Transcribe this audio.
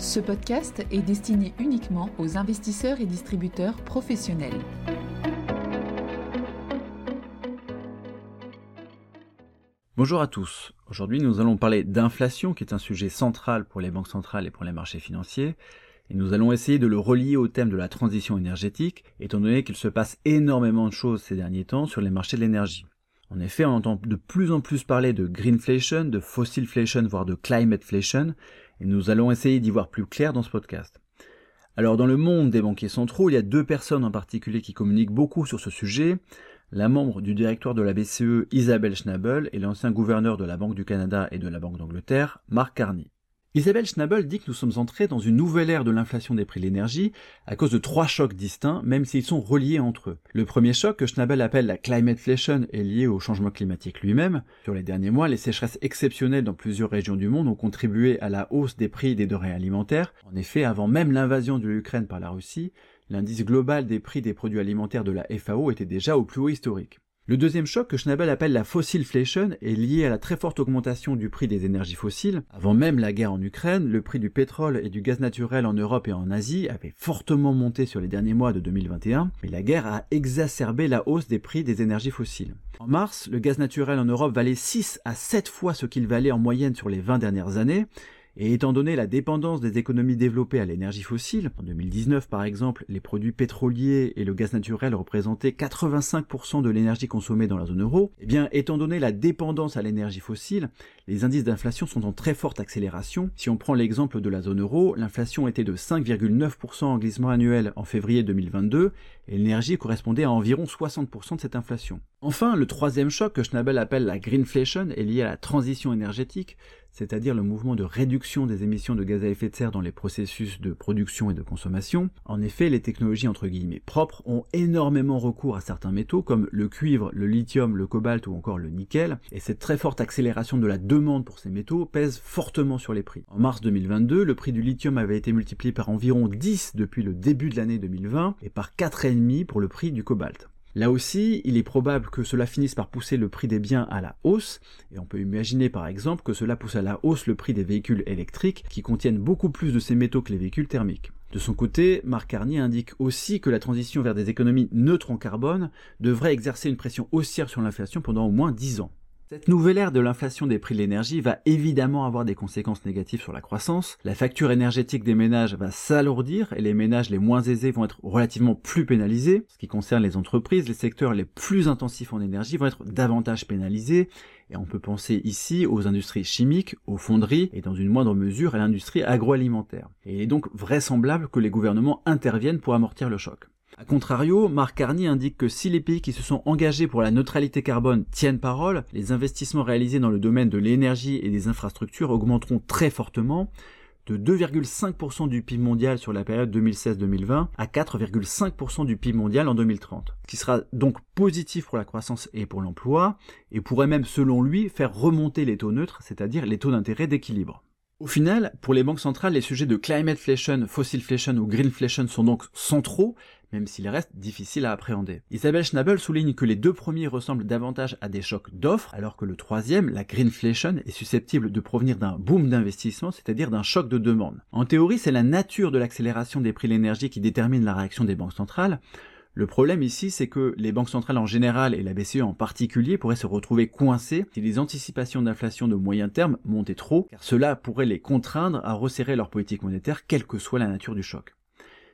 Ce podcast est destiné uniquement aux investisseurs et distributeurs professionnels. Bonjour à tous. Aujourd'hui, nous allons parler d'inflation, qui est un sujet central pour les banques centrales et pour les marchés financiers. Et nous allons essayer de le relier au thème de la transition énergétique, étant donné qu'il se passe énormément de choses ces derniers temps sur les marchés de l'énergie. En effet, on entend de plus en plus parler de greenflation, de fossilflation, voire de climateflation, nous allons essayer d'y voir plus clair dans ce podcast. Alors dans le monde des banquiers centraux, il y a deux personnes en particulier qui communiquent beaucoup sur ce sujet. La membre du directoire de la BCE, Isabelle Schnabel, et l'ancien gouverneur de la Banque du Canada et de la Banque d'Angleterre, Mark Carney. Isabelle Schnabel dit que nous sommes entrés dans une nouvelle ère de l'inflation des prix de l'énergie à cause de trois chocs distincts, même s'ils sont reliés entre eux. Le premier choc, que Schnabel appelle la climateflation, est lié au changement climatique lui-même. Sur les derniers mois, les sécheresses exceptionnelles dans plusieurs régions du monde ont contribué à la hausse des prix des denrées alimentaires. En effet, avant même l'invasion de l'Ukraine par la Russie, l'indice global des prix des produits alimentaires de la FAO était déjà au plus haut historique. Le deuxième choc que Schnabel appelle la fossilflation est lié à la très forte augmentation du prix des énergies fossiles. Avant même la guerre en Ukraine, le prix du pétrole et du gaz naturel en Europe et en Asie avait fortement monté sur les derniers mois de 2021, mais la guerre a exacerbé la hausse des prix des énergies fossiles. En mars, le gaz naturel en Europe valait 6 à 7 fois ce qu'il valait en moyenne sur les 20 dernières années, et étant donné la dépendance des économies développées à l'énergie fossile, en 2019 par exemple, les produits pétroliers et le gaz naturel représentaient 85% de l'énergie consommée dans la zone euro, eh bien étant donné la dépendance à l'énergie fossile, les indices d'inflation sont en très forte accélération. Si on prend l'exemple de la zone euro, l'inflation était de 5,9% en glissement annuel en février 2022 et l'énergie correspondait à environ 60% de cette inflation. Enfin, le troisième choc que Schnabel appelle la greenflation est lié à la transition énergétique, c'est-à-dire le mouvement de réduction des émissions de gaz à effet de serre dans les processus de production et de consommation. En effet, les technologies entre guillemets propres ont énormément recours à certains métaux comme le cuivre, le lithium, le cobalt ou encore le nickel, et cette très forte accélération de la demande pour ces métaux pèse fortement sur les prix. En mars 2022, le prix du lithium avait été multiplié par environ 10 depuis le début de l'année 2020 et par 4,5 pour le prix du cobalt. Là aussi, il est probable que cela finisse par pousser le prix des biens à la hausse, et on peut imaginer par exemple que cela pousse à la hausse le prix des véhicules électriques qui contiennent beaucoup plus de ces métaux que les véhicules thermiques. De son côté, Marc Carnier indique aussi que la transition vers des économies neutres en carbone devrait exercer une pression haussière sur l'inflation pendant au moins 10 ans. Cette nouvelle ère de l'inflation des prix de l'énergie va évidemment avoir des conséquences négatives sur la croissance. La facture énergétique des ménages va s'alourdir et les ménages les moins aisés vont être relativement plus pénalisés. Ce qui concerne les entreprises, les secteurs les plus intensifs en énergie vont être davantage pénalisés. Et on peut penser ici aux industries chimiques, aux fonderies et dans une moindre mesure à l'industrie agroalimentaire. Et il est donc vraisemblable que les gouvernements interviennent pour amortir le choc. A contrario, Marc Carney indique que si les pays qui se sont engagés pour la neutralité carbone tiennent parole, les investissements réalisés dans le domaine de l'énergie et des infrastructures augmenteront très fortement de 2,5% du PIB mondial sur la période 2016-2020 à 4,5% du PIB mondial en 2030. Ce qui sera donc positif pour la croissance et pour l'emploi, et pourrait même, selon lui, faire remonter les taux neutres, c'est-à-dire les taux d'intérêt d'équilibre. Au final, pour les banques centrales, les sujets de climateflation, fossilflation ou greenflation sont donc centraux, même s'ils restent difficiles à appréhender. Isabelle Schnabel souligne que les deux premiers ressemblent davantage à des chocs d'offres, alors que le troisième, la greenflation, est susceptible de provenir d'un boom d'investissement, c'est-à-dire d'un choc de demande. En théorie, c'est la nature de l'accélération des prix de l'énergie qui détermine la réaction des banques centrales, le problème ici, c'est que les banques centrales en général et la BCE en particulier pourraient se retrouver coincées si les anticipations d'inflation de moyen terme montaient trop, car cela pourrait les contraindre à resserrer leur politique monétaire, quelle que soit la nature du choc.